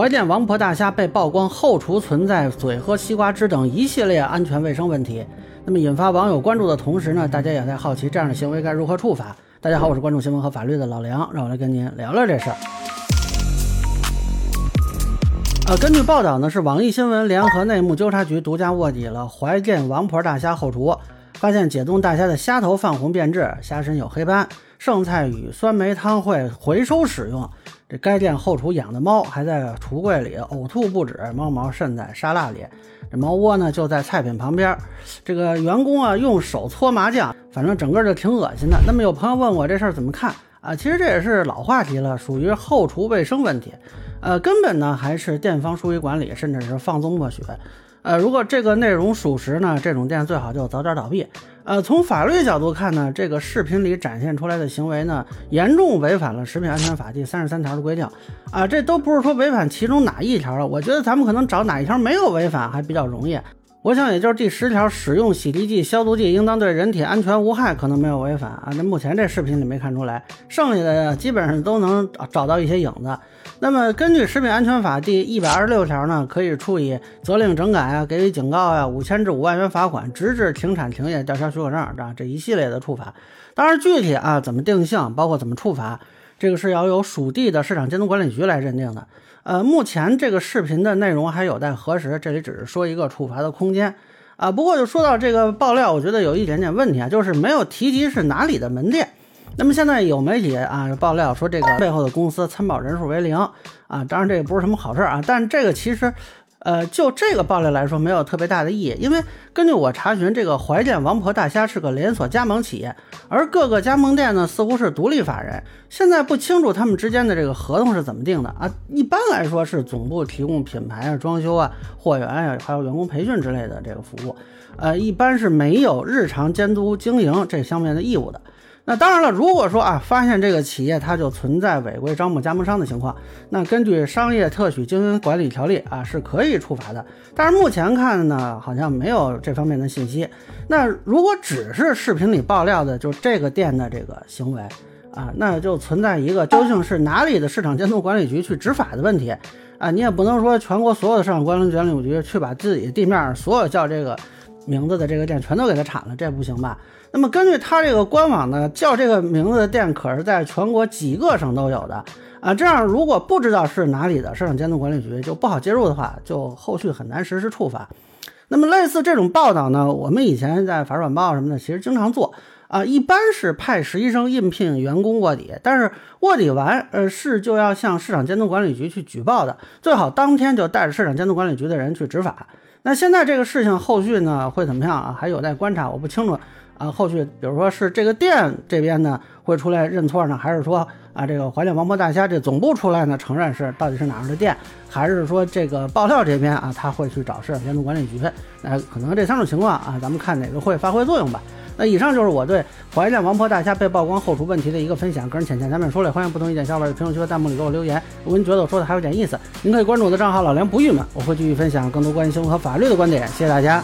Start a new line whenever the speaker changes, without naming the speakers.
怀建王婆大虾被曝光后厨存在嘴喝西瓜汁等一系列安全卫生问题，那么引发网友关注的同时呢，大家也在好奇这样的行为该如何处罚。大家好，我是关注新闻和法律的老梁，让我来跟您聊聊这事儿。呃，根据报道呢，是网易新闻联合内幕纠察局独家卧底了怀建王婆大虾后厨，发现解冻大虾的虾头泛红变质，虾身有黑斑，剩菜与酸梅汤会回收使用。这该店后厨养的猫还在橱柜里呕吐不止，猫毛渗在沙拉里。这猫窝呢就在菜品旁边。这个员工啊用手搓麻酱，反正整个就挺恶心的。那么有朋友问我这事儿怎么看啊？其实这也是老话题了，属于后厨卫生问题。呃，根本呢还是店方疏于管理，甚至是放纵默许。呃，如果这个内容属实呢，这种店最好就早点倒闭。呃，从法律角度看呢，这个视频里展现出来的行为呢，严重违反了《食品安全法》第三十三条的规定。啊，这都不是说违反其中哪一条了，我觉得咱们可能找哪一条没有违反还比较容易。我想也就是第十条，使用洗涤剂、消毒剂应当对人体安全无害，可能没有违反啊。那目前这视频里没看出来，剩下的基本上都能找到一些影子。那么根据《食品安全法》第一百二十六条呢，可以处以责令整改啊、给予警告啊、五千至五万元罚款，直至停产停业、吊销许可证啊这一系列的处罚。当然具体啊怎么定性，包括怎么处罚，这个是要由属地的市场监督管理局来认定的。呃，目前这个视频的内容还有待核实，这里只是说一个处罚的空间啊。不过就说到这个爆料，我觉得有一点点问题啊，就是没有提及是哪里的门店。那么现在有媒体啊爆料说这个背后的公司参保人数为零啊，当然这也不是什么好事啊，但这个其实。呃，就这个爆料来说，没有特别大的意义，因为根据我查询，这个怀建王婆大虾是个连锁加盟企业，而各个加盟店呢似乎是独立法人，现在不清楚他们之间的这个合同是怎么定的啊。一般来说是总部提供品牌啊、装修啊、货源啊，还有员工培训之类的这个服务，呃，一般是没有日常监督经营这方面的义务的。那当然了，如果说啊，发现这个企业它就存在违规招募加盟商的情况，那根据商业特许经营管理条例啊，是可以处罚的。但是目前看呢，好像没有这方面的信息。那如果只是视频里爆料的，就这个店的这个行为啊，那就存在一个究竟是哪里的市场监督管理局去执法的问题啊？你也不能说全国所有的市场监督管理局去把自己地面所有叫这个。名字的这个店全都给他铲了，这不行吧？那么根据他这个官网呢，叫这个名字的店可是在全国几个省都有的啊。这样如果不知道是哪里的市场监督管理局，就不好介入的话，就后续很难实施处罚。那么类似这种报道呢，我们以前在法制晚报什么的，其实经常做啊。一般是派实习生应聘员工卧底，但是卧底完，呃，是就要向市场监督管理局去举报的，最好当天就带着市场监督管理局的人去执法。那现在这个事情后续呢会怎么样啊？还有待观察，我不清楚啊。后续比如说是这个店这边呢会出来认错呢，还是说啊这个怀念王婆大虾这总部出来呢承认是到底是哪儿的店，还是说这个爆料这边啊他会去找市场监督管理局？那可能这三种情况啊，咱们看哪个会发挥作用吧。那以上就是我对怀念王婆大虾被曝光后厨问题的一个分享，个人浅浅咱们说了，欢迎不同意见小伙伴在评论区和弹幕里给我留言。如果您觉得我说的还有点意思，您可以关注我的账号老梁不郁闷，我会继续分享更多关于新闻和法律的观点。谢谢大家。